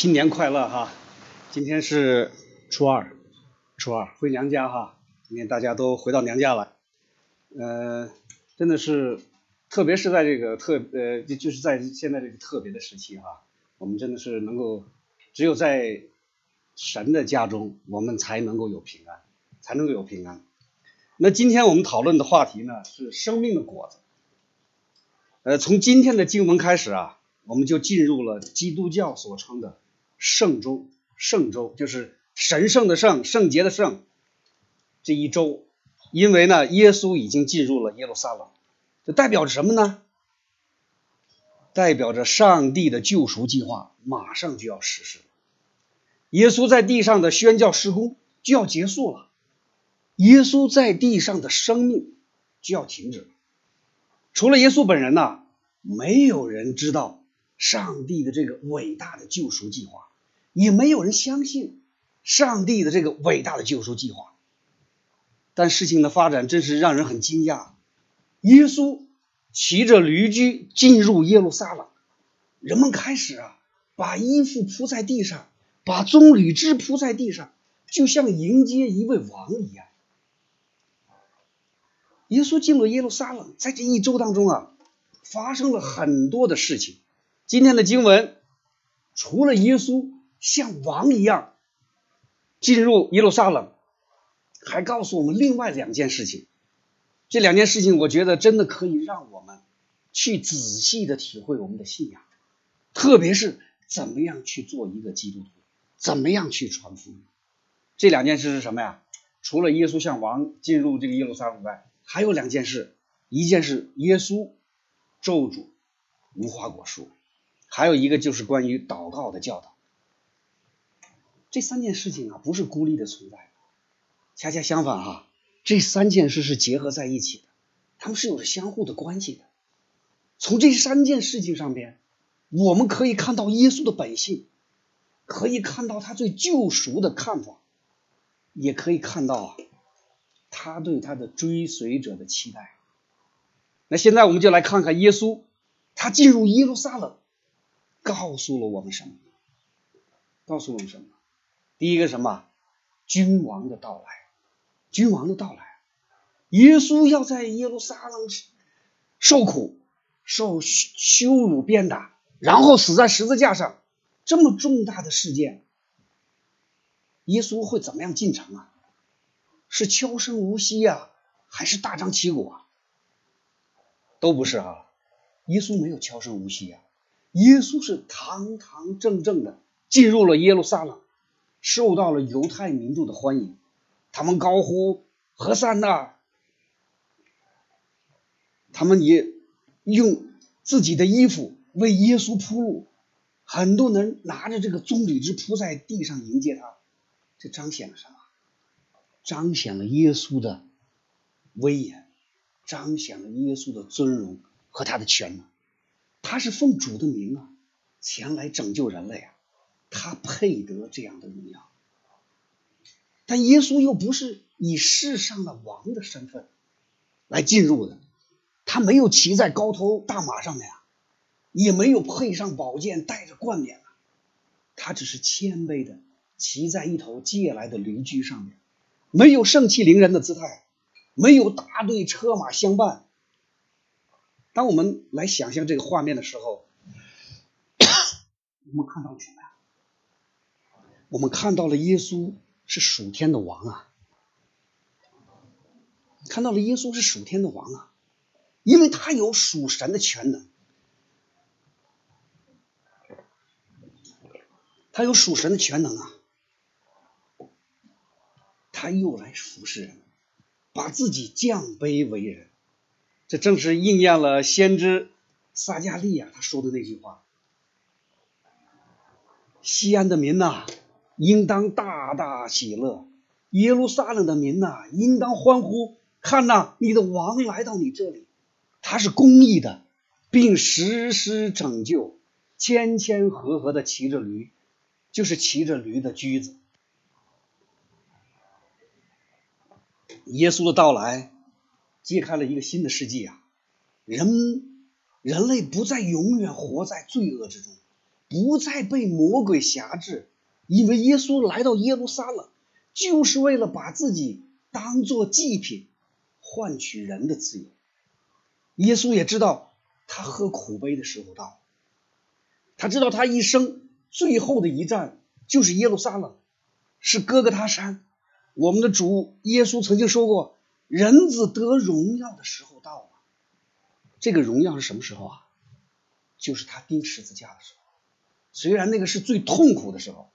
新年快乐哈！今天是初二，初二回娘家哈。今天大家都回到娘家了，呃，真的是，特别是在这个特呃，就是在现在这个特别的时期哈，我们真的是能够，只有在神的家中，我们才能够有平安，才能够有平安。那今天我们讨论的话题呢是生命的果子，呃，从今天的经文开始啊，我们就进入了基督教所称的。圣周，圣周就是神圣的圣，圣洁的圣。这一周，因为呢，耶稣已经进入了耶路撒冷，这代表着什么呢？代表着上帝的救赎计划马上就要实施，耶稣在地上的宣教施工就要结束了，耶稣在地上的生命就要停止了。除了耶稣本人呢，没有人知道上帝的这个伟大的救赎计划。也没有人相信上帝的这个伟大的救赎计划，但事情的发展真是让人很惊讶。耶稣骑着驴驹进入耶路撒冷，人们开始啊，把衣服铺在地上，把棕榈枝铺在地上，就像迎接一位王一样。耶稣进入耶路撒冷，在这一周当中啊，发生了很多的事情。今天的经文除了耶稣。像王一样进入耶路撒冷，还告诉我们另外两件事情。这两件事情，我觉得真的可以让我们去仔细的体会我们的信仰，特别是怎么样去做一个基督徒，怎么样去传福音。这两件事是什么呀？除了耶稣像王进入这个耶路撒冷外，还有两件事：一件是耶稣咒诅无花果树，还有一个就是关于祷告的教导。这三件事情啊，不是孤立的存在，恰恰相反哈，这三件事是结合在一起的，他们是有着相互的关系的。从这三件事情上边，我们可以看到耶稣的本性，可以看到他对救赎的看法，也可以看到啊，他对他的追随者的期待。那现在我们就来看看耶稣，他进入耶路撒冷，告诉了我们什么？告诉我们什么？第一个什么？君王的到来，君王的到来，耶稣要在耶路撒冷受苦、受羞辱、鞭打，然后死在十字架上，这么重大的事件，耶稣会怎么样进城啊？是悄声无息呀，还是大张旗鼓啊？都不是啊，耶稣没有悄声无息呀，耶稣是堂堂正正的进入了耶路撒冷。受到了犹太民众的欢迎，他们高呼“何善呐”，他们也用自己的衣服为耶稣铺路，很多人拿着这个棕榈枝铺在地上迎接他，这彰显了什么？彰显了耶稣的威严，彰显了耶稣的尊荣和他的权能。他是奉主的名啊，前来拯救人类啊。他配得这样的荣耀，但耶稣又不是以世上的王的身份来进入的，他没有骑在高头大马上面啊，也没有配上宝剑，带着冠冕啊，他只是谦卑的骑在一头借来的驴驹上面，没有盛气凌人的姿态，没有大队车马相伴。当我们来想象这个画面的时候，我们看到什么呀？我们看到了耶稣是属天的王啊，看到了耶稣是属天的王啊，因为他有属神的全能，他有属神的全能啊，他又来服侍人，把自己降卑为人，这正是应验了先知撒加利亚他说的那句话：“西安的民呐。”应当大大喜乐，耶路撒冷的民呐，应当欢呼！看呐，你的王来到你这里，他是公义的，并实施拯救，谦谦和和的骑着驴，就是骑着驴的驹子。耶稣的到来，揭开了一个新的世纪啊！人人类不再永远活在罪恶之中，不再被魔鬼辖制，因为耶稣来到耶路撒冷，就是为了把自己当做祭品，换取人的自由。耶稣也知道他喝苦杯的时候到了，他知道他一生最后的一站就是耶路撒冷，是哥哥他山。我们的主耶稣曾经说过：“人子得荣耀的时候到了。”这个荣耀是什么时候啊？就是他钉十字架的时候。虽然那个是最痛苦的时候，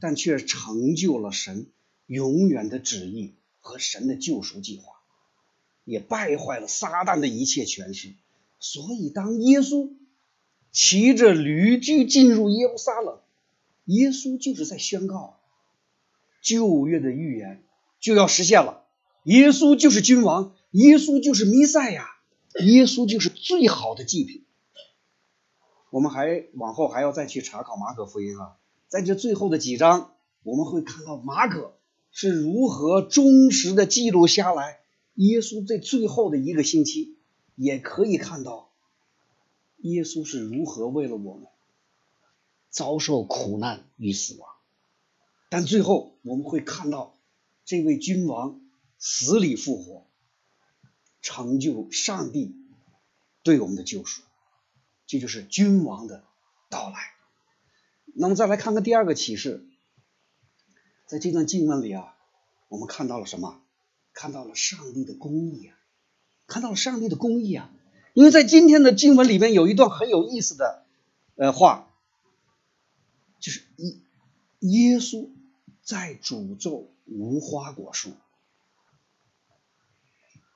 但却成就了神永远的旨意和神的救赎计划，也败坏了撒旦的一切权势。所以，当耶稣骑着驴驹进入耶路撒冷，耶稣就是在宣告旧约的预言就要实现了。耶稣就是君王，耶稣就是弥赛亚，耶稣就是最好的祭品。我们还往后还要再去查考马可福音啊，在这最后的几章，我们会看到马可是如何忠实的记录下来耶稣在最后的一个星期，也可以看到耶稣是如何为了我们遭受苦难与死亡，但最后我们会看到这位君王死里复活，成就上帝对我们的救赎。这就是君王的到来。那么再来看看第二个启示，在这段经文里啊，我们看到了什么？看到了上帝的公义啊，看到了上帝的公义啊。因为在今天的经文里面有一段很有意思的呃话，就是耶耶稣在诅咒无花果树。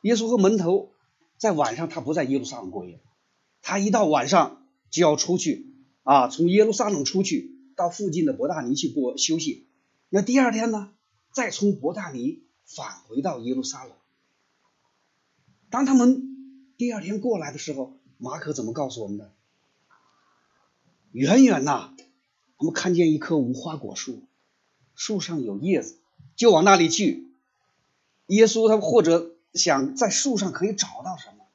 耶稣和门徒在晚上，他不在耶路撒冷过夜。他一到晚上就要出去啊，从耶路撒冷出去到附近的伯大尼去过休息。那第二天呢，再从伯大尼返回到耶路撒冷。当他们第二天过来的时候，马可怎么告诉我们的？远远呐，我们看见一棵无花果树，树上有叶子，就往那里去。耶稣他或者想在树上可以找到什么，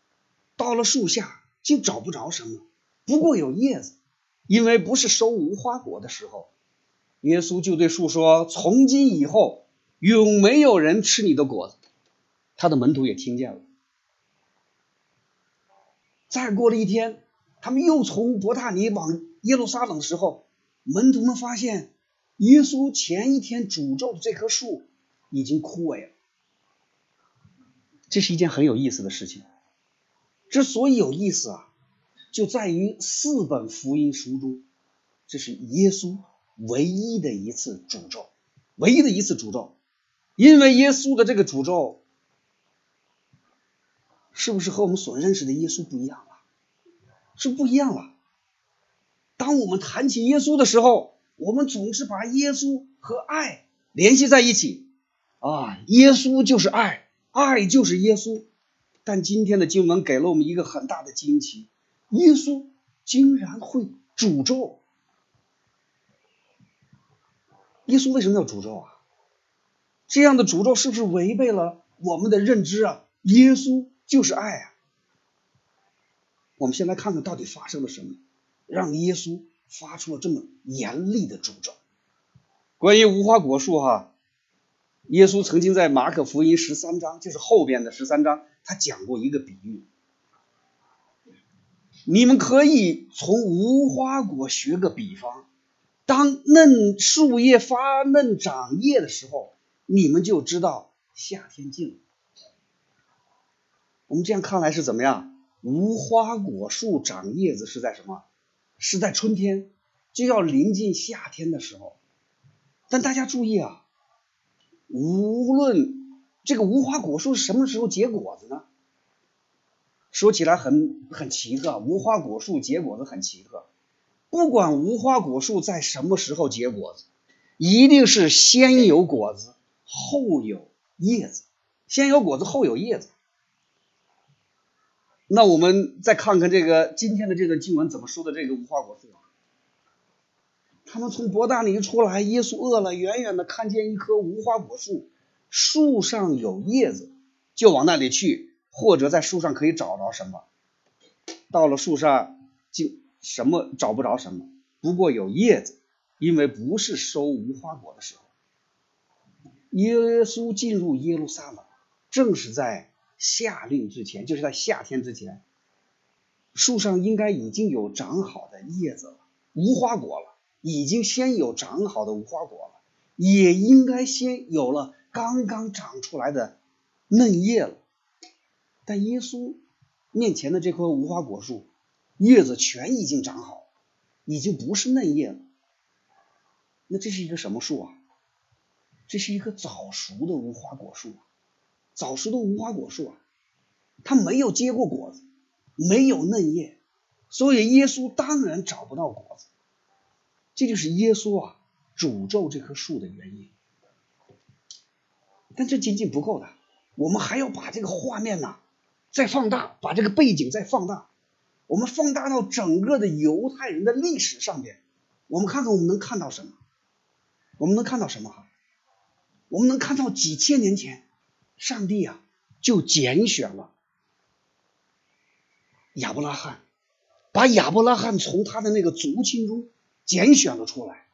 到了树下。竟找不着什么，不过有叶子，因为不是收无花果的时候。耶稣就对树说：“从今以后，永没有人吃你的果子。”他的门徒也听见了。再过了一天，他们又从伯大尼往耶路撒冷的时候，门徒们发现耶稣前一天诅咒的这棵树已经枯萎了。这是一件很有意思的事情。之所以有意思啊，就在于四本福音书中，这是耶稣唯一的一次诅咒，唯一的一次诅咒。因为耶稣的这个诅咒，是不是和我们所认识的耶稣不一样了？是不一样了。当我们谈起耶稣的时候，我们总是把耶稣和爱联系在一起啊，耶稣就是爱，爱就是耶稣。但今天的经文给了我们一个很大的惊奇：耶稣竟然会诅咒。耶稣为什么要诅咒啊？这样的诅咒是不是违背了我们的认知啊？耶稣就是爱啊！我们先来看看到底发生了什么，让耶稣发出了这么严厉的诅咒。关于无花果树哈，耶稣曾经在马可福音十三章，就是后边的十三章。他讲过一个比喻，你们可以从无花果学个比方，当嫩树叶发嫩长叶的时候，你们就知道夏天近了。我们这样看来是怎么样？无花果树长叶子是在什么？是在春天，就要临近夏天的时候。但大家注意啊，无论。这个无花果树是什么时候结果子呢？说起来很很奇特，无花果树结果子很奇特。不管无花果树在什么时候结果子，一定是先有果子后有叶子，先有果子后有叶子。那我们再看看这个今天的这个经文怎么说的这个无花果树？他们从伯大尼出来，耶稣饿了，远远的看见一棵无花果树。树上有叶子，就往那里去，或者在树上可以找着什么。到了树上，就什么找不着什么。不过有叶子，因为不是收无花果的时候。耶稣进入耶路撒冷，正是在夏令之前，就是在夏天之前，树上应该已经有长好的叶子了，无花果了，已经先有长好的无花果了，也应该先有了刚刚长出来的嫩叶了。但耶稣面前的这棵无花果树，叶子全已经长好，已经不是嫩叶了。那这是一个什么树啊？这是一棵早熟的无花果树啊，早熟的无花果树啊，它没有结过果子，没有嫩叶，所以耶稣当然找不到果子。这就是耶稣啊诅咒这棵树的原因。但这仅仅不够的，我们还要把这个画面呢再放大，把这个背景再放大，我们放大到整个的犹太人的历史上边，我们看看我们能看到什么？我们能看到什么哈？我们能看到几千年前，上帝啊就拣选了亚伯拉罕，把亚伯拉罕从他的那个族亲中拣选了出来，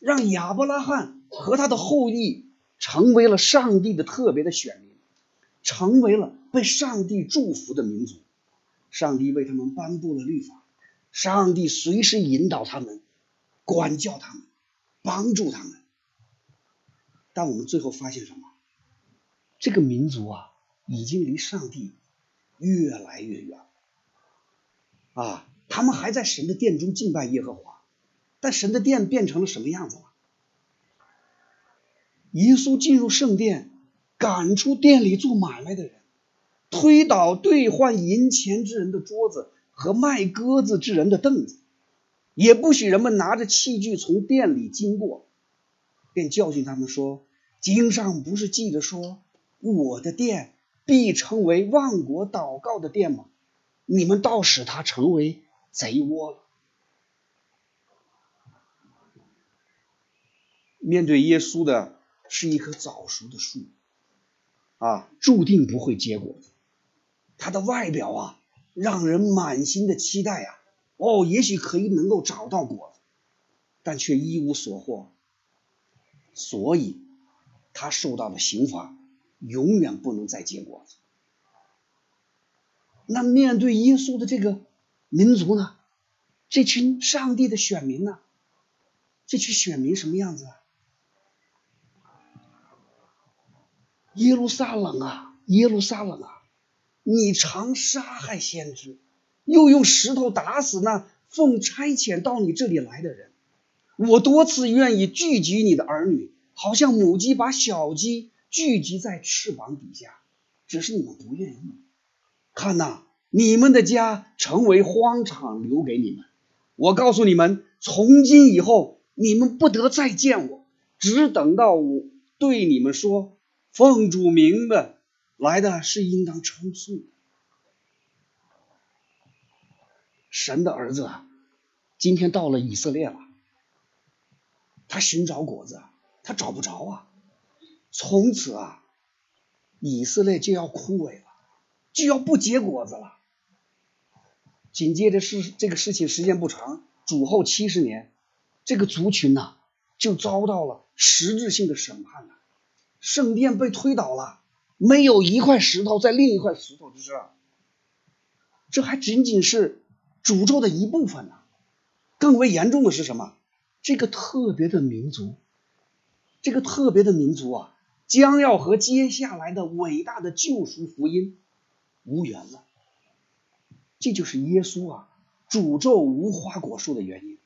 让亚伯拉罕和他的后裔成为了上帝的特别的选民，成为了被上帝祝福的民族。上帝为他们颁布了律法，上帝随时引导他们，管教他们，帮助他们。但我们最后发现什么？这个民族啊，已经离上帝越来越远啊！他们还在神的殿中敬拜耶和华，但神的殿变成了什么样子了？耶稣进入圣殿，赶出店里做买卖的人，推倒兑换银钱之人的桌子和卖鸽子之人的凳子，也不许人们拿着器具从店里经过。便教训他们说：“经上不是记着说，我的殿必成为万国祷告的殿吗？你们倒使它成为贼窝了。”面对耶稣的是一棵早熟的树，啊，注定不会结果他。的外表啊，让人满心的期待啊，哦，也许可以能够找到果子，但却一无所获。所以，他受到的刑罚永远不能再结果子。那面对耶稣的这个民族呢？这群上帝的选民呢？这群选民什么样子啊？耶路撒冷啊，耶路撒冷啊！你常杀害先知，又用石头打死那奉差遣到你这里来的人。我多次愿意聚集你的儿女，好像母鸡把小鸡聚集在翅膀底下，只是你们不愿意。看呐，你们的家成为荒场，留给你们。我告诉你们，从今以后，你们不得再见我，只等到我对你们说：“奉主名的来的是应当称颂的。”神的儿子啊，今天到了以色列了。他寻找果子，他找不着啊！从此啊，以色列就要枯萎了，就要不结果子了。紧接着是这个事情时间不长，主后七十年，这个族群呐就遭到了实质性的审判了，圣殿被推倒了，没有一块石头在另一块石头之上。这还仅仅是诅咒的一部分呢，更为严重的是什么？这个特别的民族，这个特别的民族啊，将要和接下来的伟大的救赎福音无缘了。这就是耶稣啊诅咒无花果树的原因。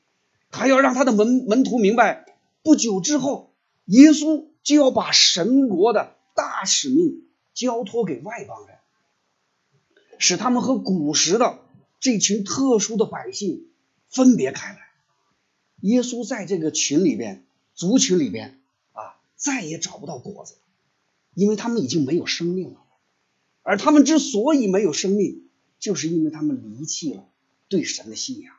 他要让他的门门徒明白，不久之后，耶稣就要把神国的大使命交托给外邦人，使他们和古时的这群特殊的百姓分别开来。耶稣在这个群里边，族群里边啊，再也找不到果子，因为他们已经没有生命了。而他们之所以没有生命，就是因为他们离弃了对神的信仰。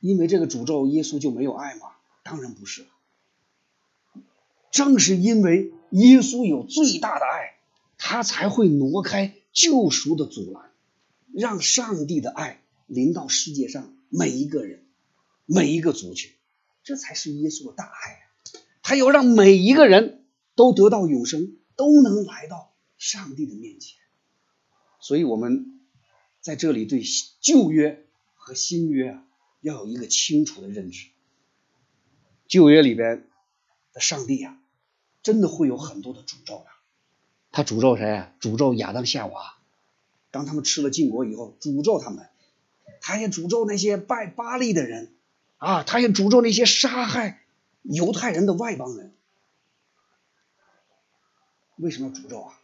因为这个诅咒，耶稣就没有爱吗？当然不是。正是因为耶稣有最大的爱，他才会挪开救赎的阻拦，让上帝的爱。临到世界上每一个人、每一个族群，这才是耶稣的大爱。他要让每一个人都得到永生，都能来到上帝的面前。所以，我们在这里对旧约和新约啊，要有一个清楚的认知。旧约里边的上帝啊，真的会有很多的诅咒的。他诅咒谁啊？诅咒亚当夏娃，当他们吃了禁果以后，诅咒他们。他也诅咒那些拜巴利的人啊，他也诅咒那些杀害犹太人的外邦人。为什么要诅咒啊？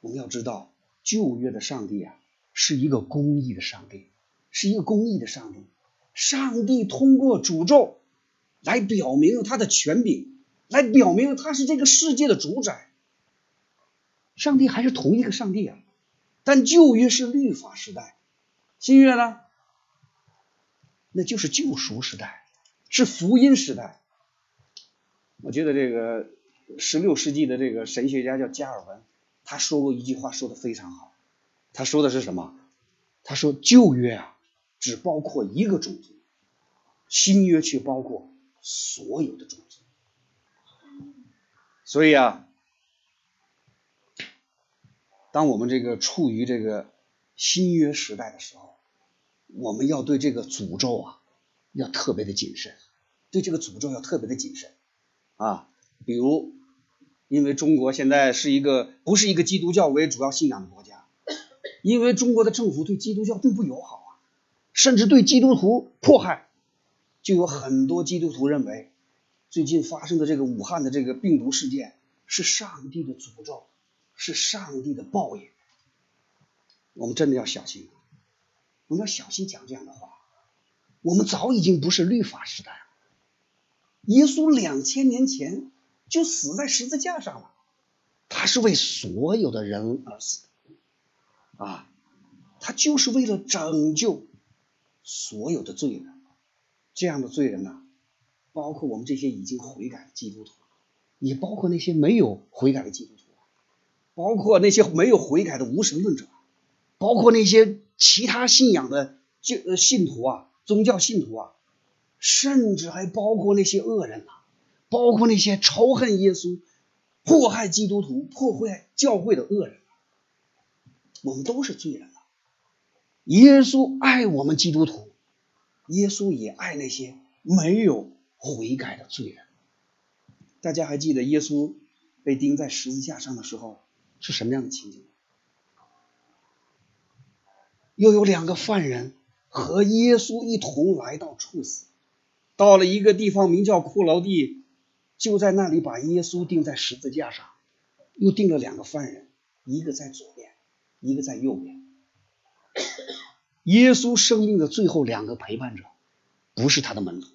我们要知道，旧约的上帝啊，是一个公义的上帝，是一个公义的上帝。上帝通过诅咒来表明他的权柄，来表明他是这个世界的主宰。上帝还是同一个上帝啊，但旧约是律法时代。新约呢，那就是救赎时代，是福音时代。我觉得这个十六世纪的这个神学家叫加尔文，他说过一句话，说的非常好。他说的是什么？他说旧约啊，只包括一个种族，新约却包括所有的种族。所以啊，当我们这个处于这个。新约时代的时候，我们要对这个诅咒啊，要特别的谨慎，对这个诅咒要特别的谨慎啊。比如，因为中国现在是一个不是一个基督教为主要信仰的国家，因为中国的政府对基督教并不友好啊，甚至对基督徒迫害，就有很多基督徒认为，最近发生的这个武汉的这个病毒事件是上帝的诅咒，是上帝的报应。我们真的要小心，我们要小心讲这样的话。我们早已经不是律法时代了，耶稣两千年前就死在十字架上了，他是为所有的人而死，啊，他就是为了拯救所有的罪人。这样的罪人呢，包括我们这些已经悔改的基督徒，也包括那些没有悔改的基督徒，包括那些没有悔改的无神论者。包括那些其他信仰的就信徒啊，宗教信徒啊，甚至还包括那些恶人呐，包括那些仇恨耶稣、迫害基督徒、破坏教会的恶人，我们都是罪人啊。耶稣爱我们基督徒，耶稣也爱那些没有悔改的罪人。大家还记得耶稣被钉在十字架上的时候是什么样的情景？又有两个犯人和耶稣一同来到处死，到了一个地方名叫骷髅地，就在那里把耶稣钉在十字架上，又钉了两个犯人，一个在左边，一个在右边。耶稣生命的最后两个陪伴者，不是他的门徒，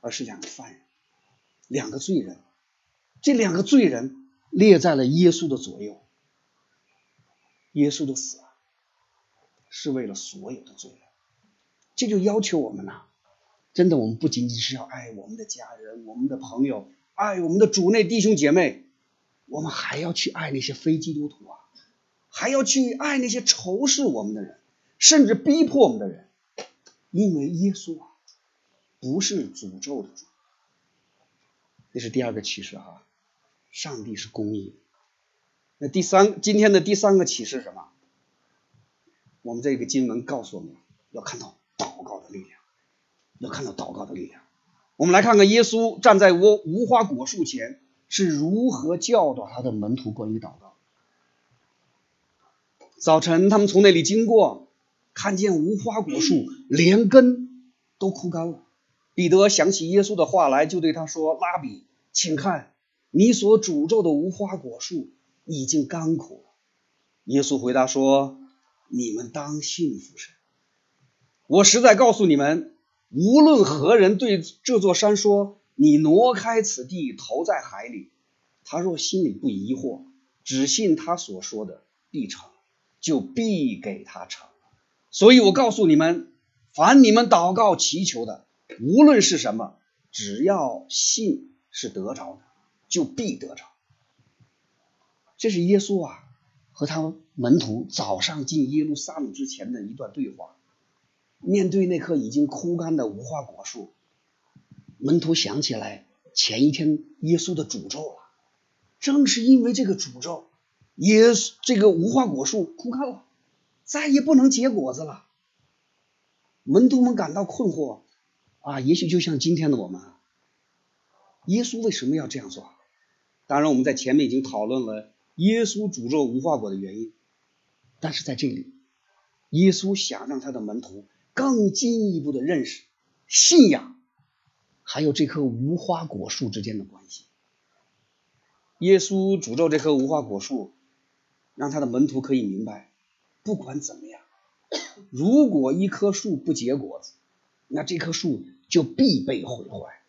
而是两个犯人，两个罪人。这两个罪人列在了耶稣的左右，耶稣的死啊。是为了所有的罪人，这就要求我们呐，真的，我们不仅仅是要爱我们的家人、我们的朋友，爱我们的主内弟兄姐妹，我们还要去爱那些非基督徒啊，还要去爱那些仇视我们的人，甚至逼迫我们的人，因为耶稣啊，不是诅咒的主。这是第二个启示哈，上帝是公义。那第三，今天的第三个启示是什么？我们这个经文告诉我们，要看到祷告的力量，要看到祷告的力量。我们来看看耶稣站在无无花果树前是如何教导他的门徒关于祷告。早晨，他们从那里经过，看见无花果树连根都枯干了。彼得想起耶稣的话来，就对他说：“拉比，请看，你所诅咒的无花果树已经干枯了。”耶稣回答说。你们当信服神。我实在告诉你们，无论何人对这座山说：“你挪开此地，投在海里。”他若心里不疑惑，只信他所说的必成，就必给他成。所以我告诉你们，凡你们祷告祈求的，无论是什么，只要信是得着的，就必得着。这是耶稣啊。和他门徒早上进耶路撒冷之前的一段对话，面对那棵已经枯干的无花果树，门徒想起来前一天耶稣的诅咒了。正是因为这个诅咒，耶稣这个无花果树枯干了，再也不能结果子了。门徒们感到困惑啊，也许就像今天的我们，耶稣为什么要这样做？当然，我们在前面已经讨论了耶稣诅咒无花果的原因，但是在这里，耶稣想让他的门徒更进一步的认识信仰，还有这棵无花果树之间的关系。耶稣诅咒这棵无花果树，让他的门徒可以明白，不管怎么样，如果一棵树不结果子，那这棵树就必被毁坏。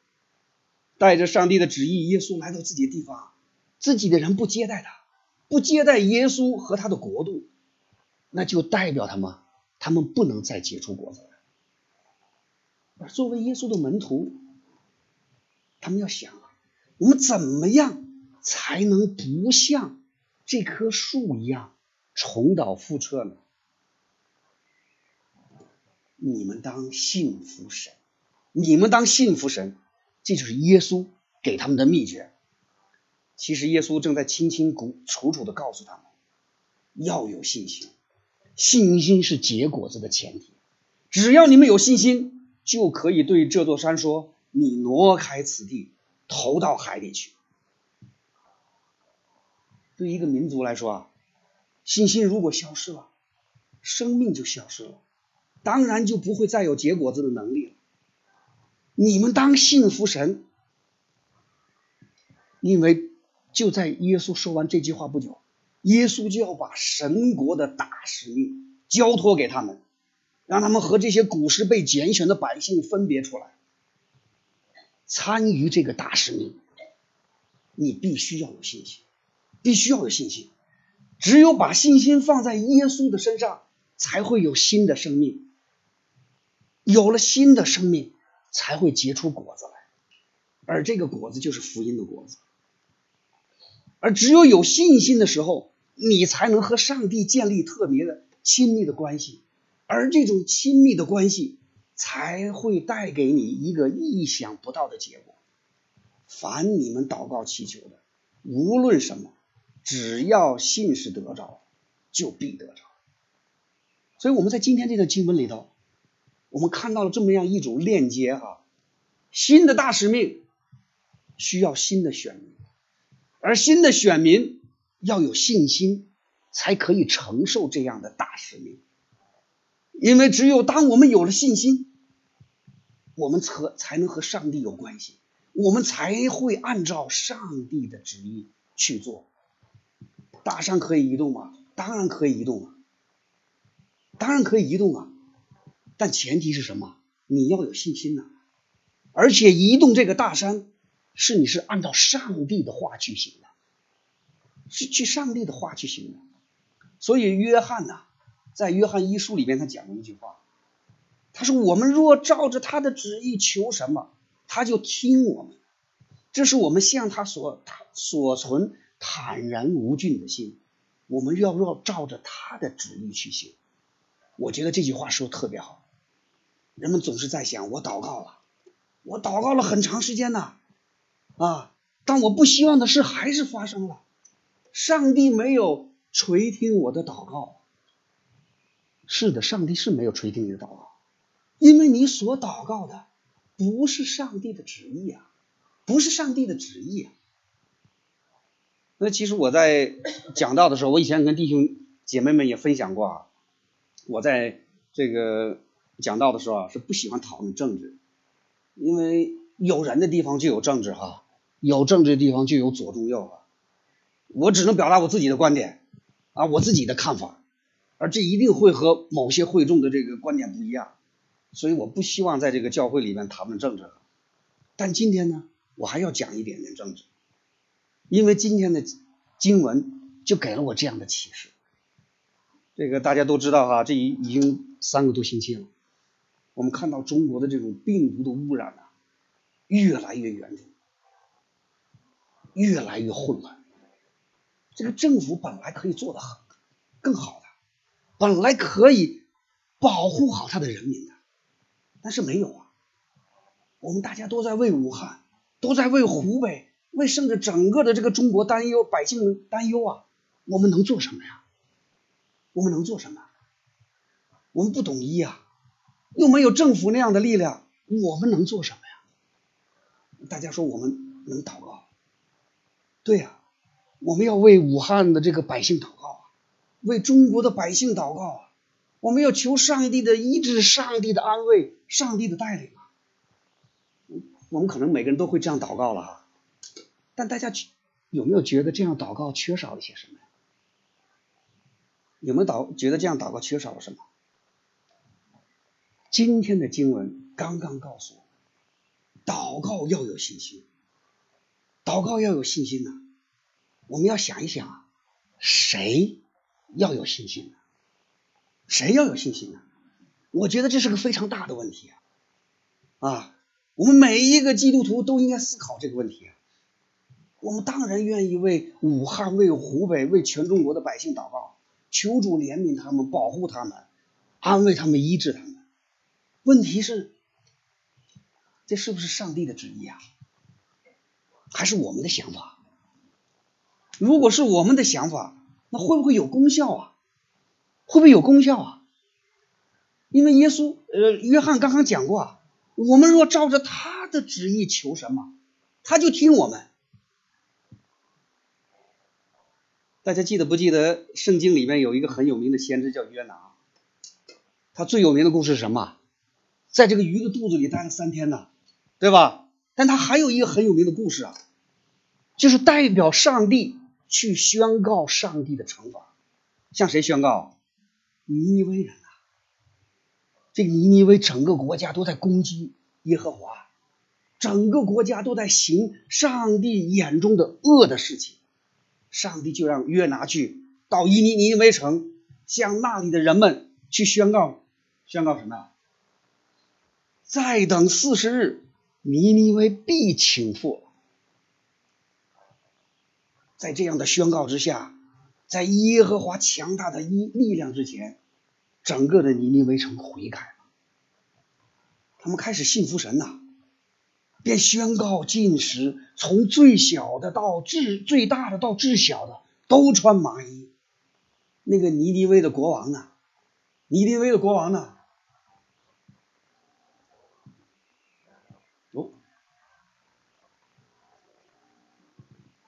带着上帝的旨意，耶稣来到自己的地方，自己的人不接待他，不接待耶稣和他的国度，那就代表他们，他们不能再结出果子来。而作为耶稣的门徒，他们要想啊，我们怎么样？才能不像这棵树一样重蹈覆辙呢？你们当信服神，你们当信服神，这就是耶稣给他们的秘诀。其实耶稣正在清清楚楚的告诉他们，要有信心，信心是结果子的前提。只要你们有信心，就可以对这座山说：“你挪开此地，投到海里去。”对一个民族来说啊，信心如果消失了，生命就消失了，当然就不会再有结果子的能力了。你们当信服神，因为就在耶稣说完这句话不久，耶稣就要把神国的大使命交托给他们，让他们和这些古时被拣选的百姓分别出来，参与这个大使命。你必须要有信心。必须要有信心，只有把信心放在耶稣的身上，才会有新的生命。有了新的生命，才会结出果子来，而这个果子就是福音的果子。而只有有信心的时候，你才能和上帝建立特别的亲密的关系，而这种亲密的关系才会带给你一个意想不到的结果。凡你们祷告祈求的，无论什么。只要信是得着，就必得着。所以我们在今天这个经文里头，我们看到了这么样一种链接哈，新的大使命需要新的选民，而新的选民要有信心，才可以承受这样的大使命。因为只有当我们有了信心，我们才才能和上帝有关系，我们才会按照上帝的旨意去做。大山可以移动吗？当然可以移动啊，当然可以移动啊，但前提是什么？你要有信心呐，而且移动这个大山是你是按照上帝的话去行的，是去上帝的话去行的。所以约翰呐，在约翰一书里边他讲过一句话，他说：“我们若照着他的旨意求什么，他就听我们。这是我们向他所他所存。”坦然无惧的心，我们要不要照着他的旨意去行？我觉得这句话说的特别好。人们总是在想，我祷告了，我祷告了很长时间呢，啊，但我不希望的事还是发生了，上帝没有垂听我的祷告。是的，上帝是没有垂听你的祷告，因为你所祷告的不是上帝的旨意啊，不是上帝的旨意啊。那其实我在讲道的时候，我以前跟弟兄姐妹们也分享过啊。我在这个讲道的时候啊，是不喜欢讨论政治，因为有人的地方就有政治哈，有政治的地方就有左中右啊。我只能表达我自己的观点啊，我自己的看法，而这一定会和某些会众的这个观点不一样，所以我不希望在这个教会里面谈论政治。但今天呢，我还要讲一点点政治。因为今天的经文就给了我这样的启示。这个大家都知道哈，这已已经三个多星期了，我们看到中国的这种病毒的污染啊，越来越严重，越来越混乱。这个政府本来可以做的很更好的，本来可以保护好他的人民的，但是没有啊，我们大家都在为武汉，都在为湖北，为甚至整个的这个中国担忧，百姓担忧啊，我们能做什么呀？我们能做什么？我们不懂医啊，又没有政府那样的力量，我们能做什么呀？大家说我们能祷告？对呀，我们要为武汉的这个百姓祷告啊，为中国的百姓祷告啊，我们要求上帝的医治，上帝的安慰，上帝的带领啊。我们可能每个人都会这样祷告了哈，但大家有没有觉得这样祷告缺少了些什么呀？有没有祷觉得这样祷告缺少了什么？今天的经文刚刚告诉我，祷告要有信心，祷告要有信心呢。我们要想一想，谁要有信心呢？谁要有信心呢？我觉得这是个非常大的问题啊！啊，我们每一个基督徒都应该思考这个问题。我们当然愿意为武汉、为湖北、为全中国的百姓祷告。求主怜悯他们，保护他们，安慰他们，医治他们。问题是，这是不是上帝的旨意啊？还是我们的想法？如果是我们的想法，那会不会有功效啊？会不会有功效啊？因为耶稣，呃，约翰刚刚讲过啊，我们若照着他的旨意求什么，他就听我们。大家记得不记得圣经里面有一个很有名的先知叫约拿？他最有名的故事是什么？在这个鱼的肚子里待了三天呢，对吧？但他还有一个很有名的故事啊，就是代表上帝去宣告上帝的惩罚，向谁宣告？尼尼微人啊！这个尼尼微整个国家都在攻击耶和华，整个国家都在行上帝眼中的恶的事情。上帝就让约拿去到伊尼尼微城，向那里的人们去宣告，宣告什么？再等四十日，尼尼微必倾覆。在这样的宣告之下，在耶和华强大的一力量之前，整个的尼尼微城悔改了，他们开始信服神呐。便宣告禁食，从最小的到至最大的到至小的都穿麻衣。那个尼尼微的国王呢？尼尼微的国王呢？哦，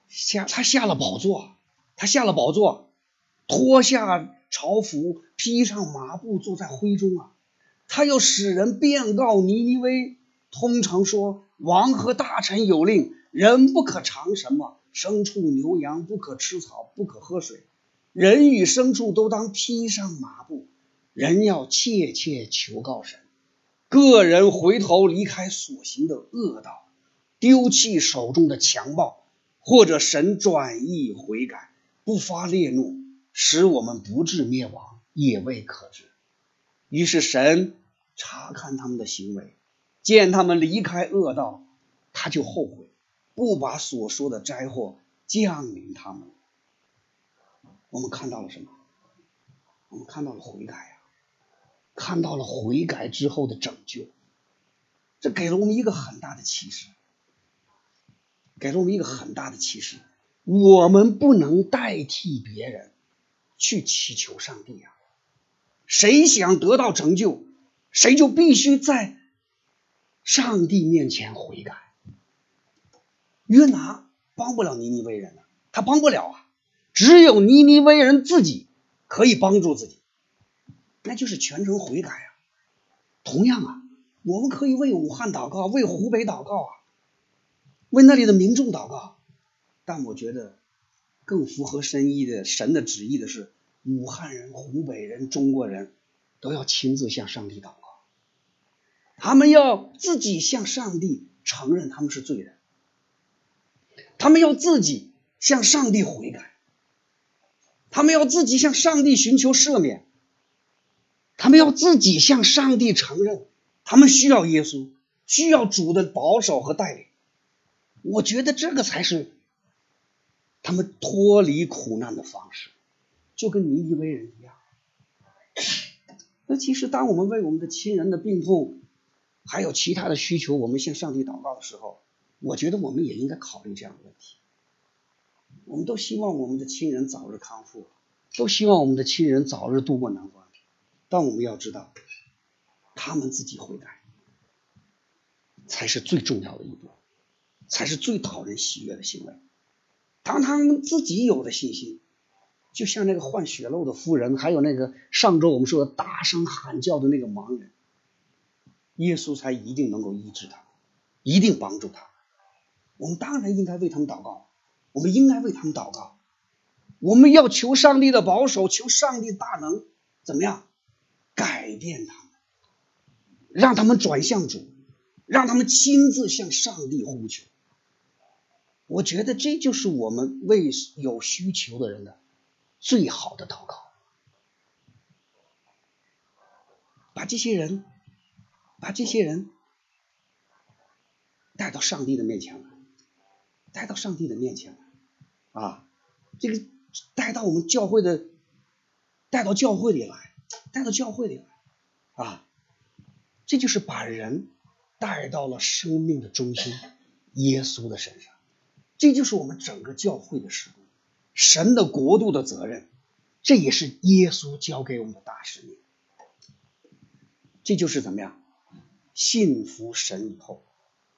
下他下了宝座，他下了宝座，脱下朝服，披上麻布，坐在灰中啊！他要使人便告尼尼微。通常说，王和大臣有令，人不可尝什么，牲畜牛羊不可吃草，不可喝水，人与牲畜都当披上麻布。人要切切求告神，个人回头离开所行的恶道，丢弃手中的强暴，或者神转意悔改，不发烈怒，使我们不致灭亡，也未可知。于是神查看他们的行为。见他们离开恶道，他就后悔，不把所说的灾祸降临他们。我们看到了什么？我们看到了悔改呀，看到了悔改之后的拯救。这给了我们一个很大的启示，给了我们一个很大的启示：我们不能代替别人去祈求上帝啊！谁想得到拯救，谁就必须在。上帝面前悔改，约拿帮不了尼尼微人了，他帮不了啊，只有尼尼微人自己可以帮助自己，那就是全程悔改啊。同样啊，我们可以为武汉祷告，为湖北祷告啊，为那里的民众祷告。但我觉得更符合深意的神的旨意的是，武汉人、湖北人、中国人都要亲自向上帝祷告。他们要自己向上帝承认他们是罪人，他们要自己向上帝悔改，他们要自己向上帝寻求赦免，他们要自己向上帝承认。他们需要耶稣，需要主的保守和带领。我觉得这个才是他们脱离苦难的方式，就跟尼尼微人一样。那其实，当我们为我们的亲人的病痛，还有其他的需求，我们向上帝祷告的时候，我觉得我们也应该考虑这样的问题。我们都希望我们的亲人早日康复，都希望我们的亲人早日度过难关，但我们要知道，他们自己悔改才是最重要的一步，才是最讨人喜悦的行为。当他们自己有了信心，就像那个患血漏的妇人，还有那个上周我们说的大声喊叫的那个盲人，耶稣才一定能够医治他，一定帮助他。我们当然应该为他们祷告，我们应该为他们祷告，我们要求上帝的保守，求上帝大能怎么样改变他们，让他们转向主，让他们亲自向上帝呼求。我觉得这就是我们为有需求的人的最好的祷告，把这些人，把这些人带到上帝的面前来，带到上帝的面前来，啊，这个带到我们教会的，带到教会里来，带到教会里来，啊，这就是把人带到了生命的中心，耶稣的身上。这就是我们整个教会的使命，神的国度的责任，这也是耶稣交给我们的大使命。这就是怎么样，信服神以后，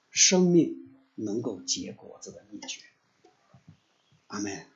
生命能够结果子的秘诀。阿门。